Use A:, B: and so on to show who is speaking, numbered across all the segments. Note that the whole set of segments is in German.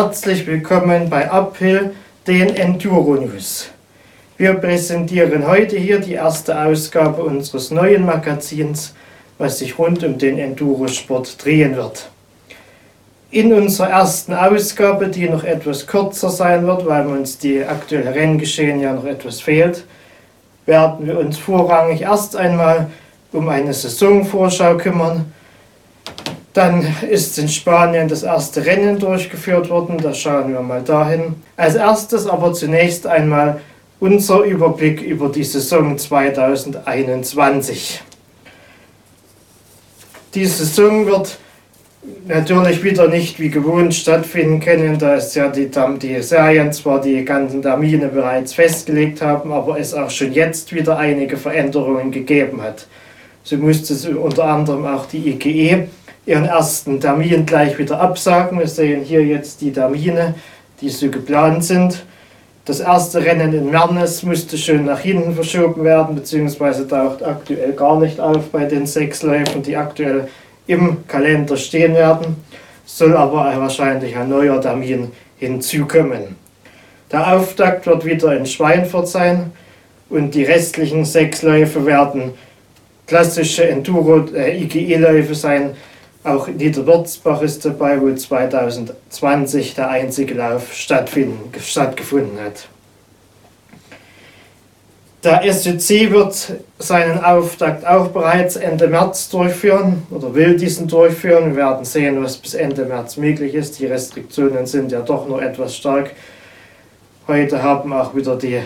A: Herzlich willkommen bei Uphill, den Enduro News. Wir präsentieren heute hier die erste Ausgabe unseres neuen Magazins, was sich rund um den Endurosport drehen wird. In unserer ersten Ausgabe, die noch etwas kürzer sein wird, weil uns die aktuelle Renngeschehen ja noch etwas fehlt, werden wir uns vorrangig erst einmal um eine Saisonvorschau kümmern. Dann ist in Spanien das erste Rennen durchgeführt worden, da schauen wir mal dahin. Als erstes aber zunächst einmal unser Überblick über die Saison 2021. Die Saison wird natürlich wieder nicht wie gewohnt stattfinden können, da es ja die, die Serien zwar die ganzen Termine bereits festgelegt haben, aber es auch schon jetzt wieder einige Veränderungen gegeben hat. So musste es unter anderem auch die IGE ihren ersten Termin gleich wieder absagen. Wir sehen hier jetzt die Termine, die so geplant sind. Das erste Rennen in Mernes musste schon nach hinten verschoben werden, beziehungsweise taucht aktuell gar nicht auf bei den sechs Läufen, die aktuell im Kalender stehen werden, soll aber wahrscheinlich ein neuer Termin hinzukommen. Der Auftakt wird wieder in Schweinfurt sein und die restlichen sechs Läufe werden klassische Enduro-IGE-Läufe äh, sein. Auch Niederwürzbach ist dabei, wo 2020 der einzige Lauf stattgefunden hat. Der SUC wird seinen Auftakt auch bereits Ende März durchführen oder will diesen durchführen. Wir werden sehen, was bis Ende März möglich ist. Die Restriktionen sind ja doch nur etwas stark. Heute haben auch wieder die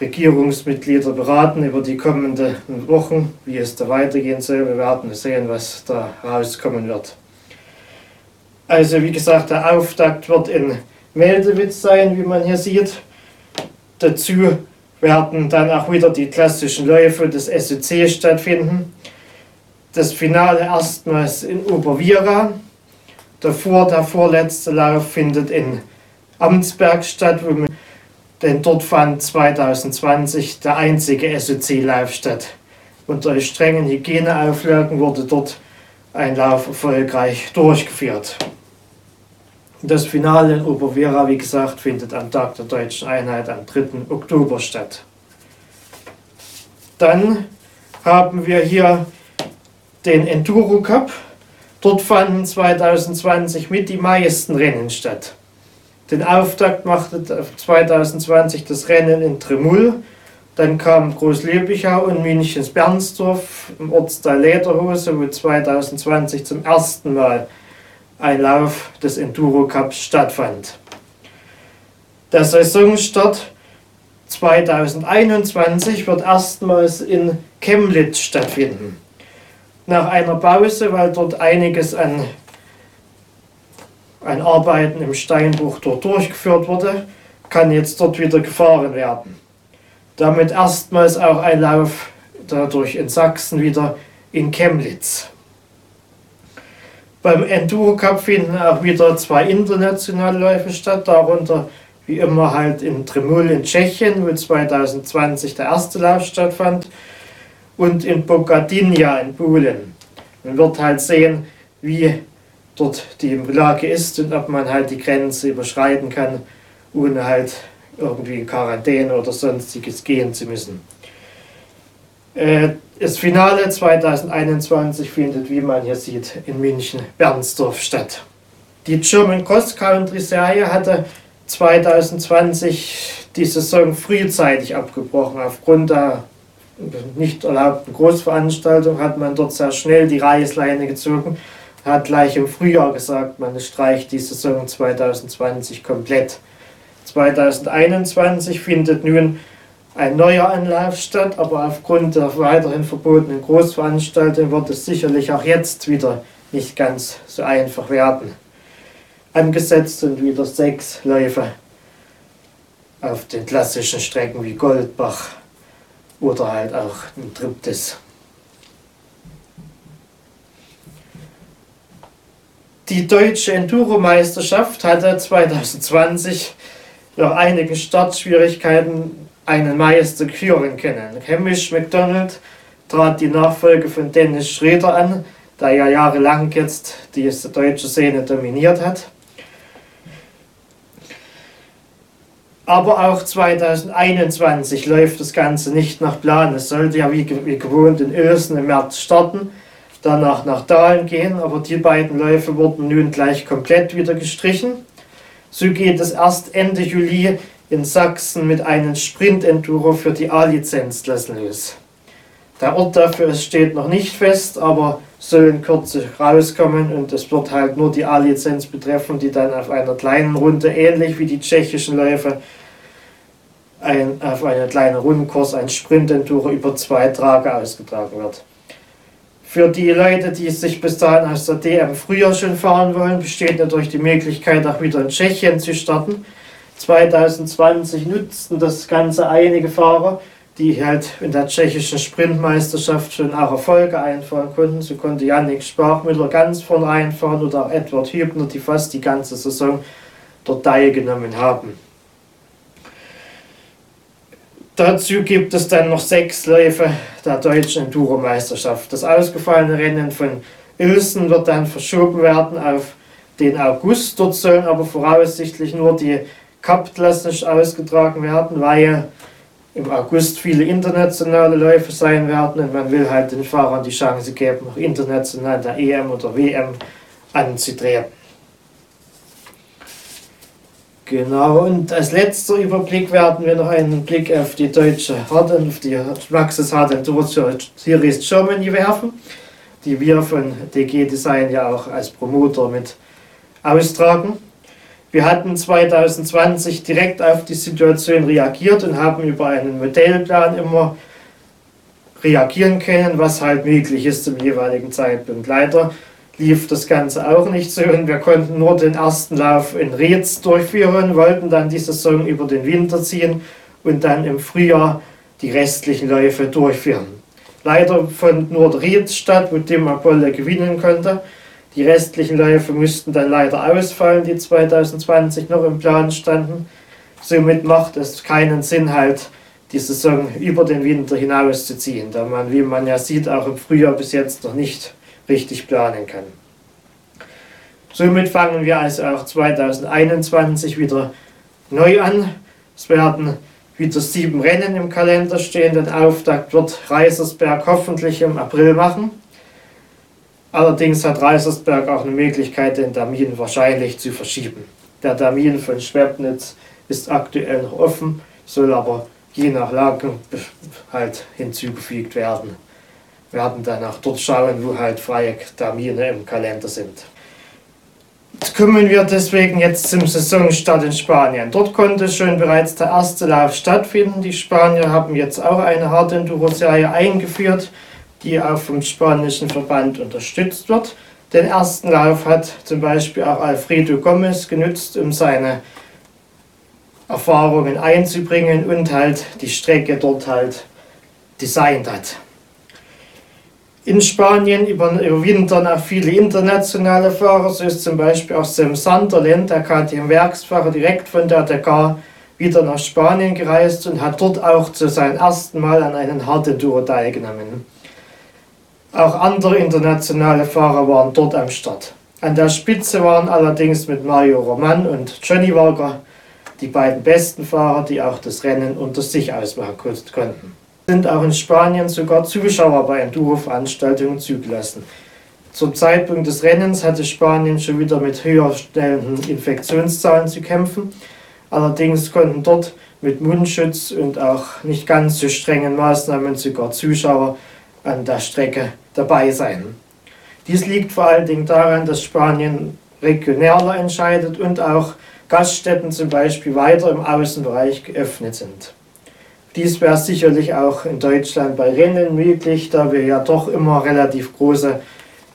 A: Regierungsmitglieder beraten über die kommenden Wochen, wie es da weitergehen soll. Wir werden sehen, was da rauskommen wird. Also wie gesagt, der Auftakt wird in Meldewitz sein, wie man hier sieht. Dazu werden dann auch wieder die klassischen Läufe des SEC stattfinden. Das Finale erstmals in Obervira. Davor, der vorletzte Lauf findet in Amtsberg statt, denn dort fand 2020 der einzige SOC-Lauf statt. Unter strengen Hygieneauflagen wurde dort ein Lauf erfolgreich durchgeführt. Das Finale in Obervera, wie gesagt, findet am Tag der Deutschen Einheit am 3. Oktober statt. Dann haben wir hier den Enduro Cup. Dort fanden 2020 mit die meisten Rennen statt. Den Auftakt machte 2020 das Rennen in Tremul. Dann kam Großlebichau und Münchens Bernsdorf im Ortsteil Lederhose, wo 2020 zum ersten Mal ein Lauf des Enduro Cups stattfand. Der Saisonstart 2021 wird erstmals in Chemnitz stattfinden. Nach einer Pause, weil dort einiges an, an Arbeiten im Steinbruch dort durchgeführt wurde, kann jetzt dort wieder gefahren werden. Damit erstmals auch ein Lauf dadurch in Sachsen wieder in Chemnitz. Beim Enduro Cup finden auch wieder zwei internationale Läufe statt, darunter wie immer halt in Tremul in Tschechien, wo 2020 der erste Lauf stattfand, und in Bogadinja in Polen. Man wird halt sehen, wie dort die Lage ist und ob man halt die Grenze überschreiten kann, ohne halt irgendwie in Quarantäne oder sonstiges gehen zu müssen. Äh, das Finale 2021 findet, wie man hier sieht, in München-Bernsdorf statt. Die German Cross Country Serie hatte 2020 die Saison frühzeitig abgebrochen. Aufgrund der nicht erlaubten Großveranstaltung hat man dort sehr schnell die Reißleine gezogen, hat gleich im Frühjahr gesagt, man streicht die Saison 2020 komplett. 2021 findet nun ein neuer Anlauf statt, aber aufgrund der weiterhin verbotenen Großveranstaltung wird es sicherlich auch jetzt wieder nicht ganz so einfach werden. Angesetzt sind wieder sechs Läufe auf den klassischen Strecken wie Goldbach oder halt auch ein Triptis. Die deutsche Enduro-Meisterschaft hatte 2020 nach einigen Startschwierigkeiten einen Meister küren können. Hamish McDonald trat die Nachfolge von Dennis Schröder an, der ja jahrelang jetzt die deutsche Szene dominiert hat. Aber auch 2021 läuft das Ganze nicht nach Plan. Es sollte ja wie, gewohnt in Ösen im März starten, danach nach Dahlen gehen, aber die beiden Läufe wurden nun gleich komplett wieder gestrichen. So geht es erst Ende Juli in Sachsen mit einem Sprint-Enduro für die A-Lizenzklassen los. Der Ort dafür steht noch nicht fest, aber soll in Kürze rauskommen und es wird halt nur die A-Lizenz betreffen, die dann auf einer kleinen Runde, ähnlich wie die tschechischen Läufe, ein, auf einer kleinen Rundenkurs ein Sprint-Enduro über zwei Tage ausgetragen wird. Für die Leute, die sich bis dahin aus der DM früher schon fahren wollen, besteht natürlich die Möglichkeit, auch wieder in Tschechien zu starten. 2020 nutzten das Ganze einige Fahrer, die halt in der tschechischen Sprintmeisterschaft schon auch Erfolge einfahren konnten. So konnte Yannick Sprachmüller ganz vorne einfahren oder auch Edward Hübner, die fast die ganze Saison dort teilgenommen haben. Dazu gibt es dann noch sechs Läufe der deutschen Enduro-Meisterschaft. Das ausgefallene Rennen von Ilsen wird dann verschoben werden auf den August. Dort sollen aber voraussichtlich nur die Cup-Klassen ausgetragen werden, weil im August viele internationale Läufe sein werden und man will halt den Fahrern die Chance geben, noch international der EM oder WM anzutreten. Genau, und als letzter Überblick werden wir noch einen Blick auf die deutsche Harden, auf die Maxis Harden Tour Series Germany werfen, die wir von DG Design ja auch als Promoter mit austragen. Wir hatten 2020 direkt auf die Situation reagiert und haben über einen Modellplan immer reagieren können, was halt möglich ist zum jeweiligen Zeitpunkt. Leider lief das Ganze auch nicht so und wir konnten nur den ersten Lauf in Rietz durchführen, wollten dann die Saison über den Winter ziehen und dann im Frühjahr die restlichen Läufe durchführen. Leider fand nur Rietz statt, wo Tim Apollo gewinnen konnte. Die restlichen Läufe mussten dann leider ausfallen, die 2020 noch im Plan standen. Somit macht es keinen Sinn, halt die Saison über den Winter hinaus zu ziehen, da man, wie man ja sieht, auch im Frühjahr bis jetzt noch nicht richtig planen kann. Somit fangen wir also auch 2021 wieder neu an. Es werden wieder sieben Rennen im Kalender stehen. Den Auftakt wird Reisersberg hoffentlich im April machen. Allerdings hat Reisersberg auch eine Möglichkeit, den Termin wahrscheinlich zu verschieben. Der Termin von Schwebnitz ist aktuell noch offen, soll aber je nach Lage halt hinzugefügt werden werden dann auch dort schauen, wo halt freie Termine im Kalender sind. Kommen wir deswegen jetzt zum Saisonstart in Spanien. Dort konnte schon bereits der erste Lauf stattfinden. Die Spanier haben jetzt auch eine Hard Enduro Serie eingeführt, die auch vom spanischen Verband unterstützt wird. Den ersten Lauf hat zum Beispiel auch Alfredo Gomez genutzt, um seine Erfahrungen einzubringen und halt die Strecke dort halt designt hat in Spanien überwintern auch viele internationale Fahrer. So ist zum Beispiel auch Sam Sunderland, der KTM-Werksfahrer, direkt von der Dakar wieder nach Spanien gereist und hat dort auch zu seinem ersten Mal an einem Hard-Enduro teilgenommen. Auch andere internationale Fahrer waren dort am Start. An der Spitze waren allerdings mit Mario Roman und Johnny Walker die beiden besten Fahrer, die auch das Rennen unter sich ausmachen konnten sind auch in Spanien sogar Zuschauer bei Enduro-Veranstaltungen zugelassen. Zum Zeitpunkt des Rennens hatte Spanien schon wieder mit höher stellenden Infektionszahlen zu kämpfen. Allerdings konnten dort mit Mundschutz und auch nicht ganz so strengen Maßnahmen sogar Zuschauer an der Strecke dabei sein. Dies liegt vor allen Dingen daran, dass Spanien regionaler entscheidet und auch Gaststätten zum Beispiel weiter im Außenbereich geöffnet sind. Dies wäre sicherlich auch in Deutschland bei Rennen möglich, da wir ja doch immer relativ große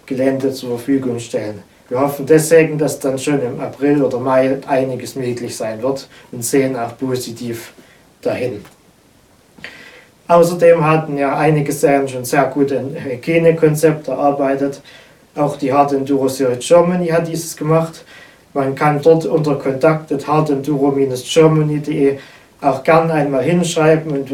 A: Gelände zur Verfügung stellen. Wir hoffen deswegen, dass dann schon im April oder Mai einiges möglich sein wird und sehen auch positiv dahin. Außerdem hatten ja einige Serien schon sehr gute Hygienekonzepte erarbeitet. Auch die Hard Enduro Series Germany hat dieses gemacht. Man kann dort unter kontakt.hardenduro-germany.de auch gern einmal hinschreiben und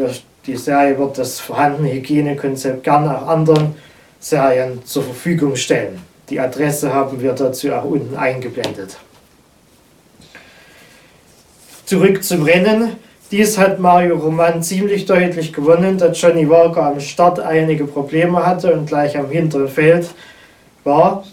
A: die Serie wird das vorhandene Hygienekonzept gern auch anderen Serien zur Verfügung stellen. Die Adresse haben wir dazu auch unten eingeblendet. Zurück zum Rennen. Dies hat Mario Roman ziemlich deutlich gewonnen, da Johnny Walker am Start einige Probleme hatte und gleich am hinteren Feld war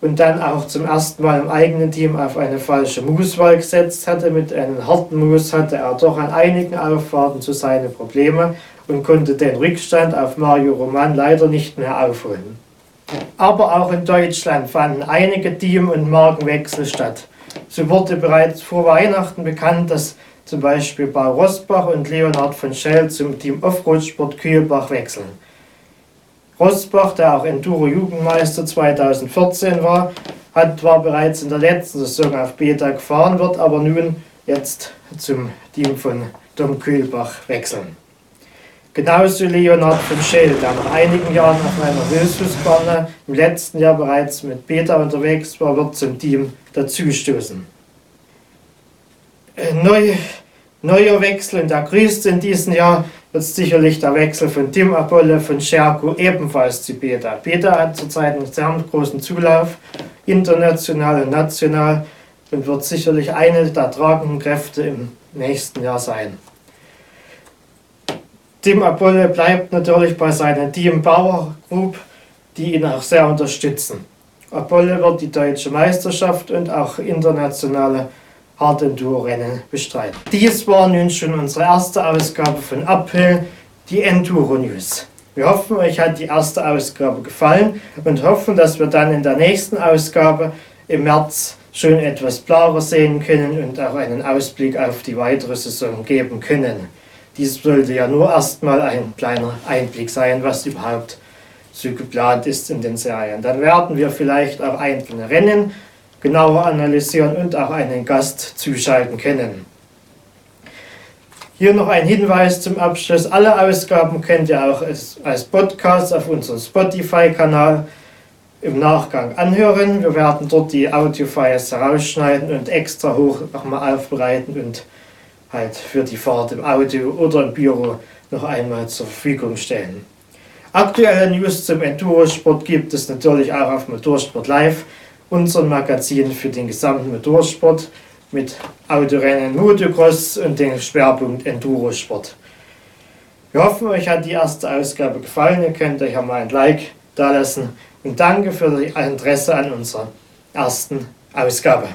A: und dann auch zum ersten Mal im eigenen Team auf eine falsche Mooswahl gesetzt hatte. Mit einem harten Moos hatte er doch an einigen Auffahrten zu seine Probleme und konnte den Rückstand auf Mario Roman leider nicht mehr aufholen. Aber auch in Deutschland fanden einige Team- und Markenwechsel statt. So wurde bereits vor Weihnachten bekannt, dass zum Beispiel Paul Rosbach und Leonhard von Schell zum Team Offroad Sport Kühlbach wechseln. Rosbach, der auch Enduro-Jugendmeister 2014 war, hat zwar bereits in der letzten Saison auf Beta gefahren, wird aber nun jetzt zum Team von Tom Kühlbach wechseln. Genauso Leonhard von Schell, der nach einigen Jahren auf einer Hilfsbahn im letzten Jahr bereits mit Beta unterwegs war, wird zum Team dazustoßen. Äh, neu, neuer Wechsel und der größte in diesem Jahr wird sicherlich der Wechsel von Tim Apolle von Scherko ebenfalls zu Beta. Beta hat zurzeit einen sehr großen Zulauf, international und national, und wird sicherlich eine der tragenden Kräfte im nächsten Jahr sein. Tim Apolle bleibt natürlich bei seinem Team Bauer Group, die ihn auch sehr unterstützen. Apolle wird die deutsche Meisterschaft und auch internationale Hard Enduro Rennen bestreiten. Dies war nun schon unsere erste Ausgabe von Uphill, die Enduro News. Wir hoffen, euch hat die erste Ausgabe gefallen und hoffen, dass wir dann in der nächsten Ausgabe im März schon etwas klarer sehen können und auch einen Ausblick auf die weitere Saison geben können. Dies sollte ja nur erstmal ein kleiner Einblick sein, was überhaupt so geplant ist in den Serien. Dann werden wir vielleicht auch einzelne Rennen genauer analysieren und auch einen Gast zuschalten können. Hier noch ein Hinweis zum Abschluss. Alle Ausgaben könnt ihr auch als Podcast auf unserem Spotify-Kanal im Nachgang anhören. Wir werden dort die Audiofiles herausschneiden und extra hoch nochmal aufbereiten und halt für die Fahrt im Auto oder im Büro noch einmal zur Verfügung stellen. Aktuelle News zum Enduro-Sport gibt es natürlich auch auf Motorsport Live, unserem Magazin für den gesamten Motorsport mit Autorennen, Motocross und dem Schwerpunkt Endurosport. Wir hoffen, euch hat die erste Ausgabe gefallen. Ihr könnt euch ja mal ein Like da lassen und danke für das Interesse an unserer ersten Ausgabe.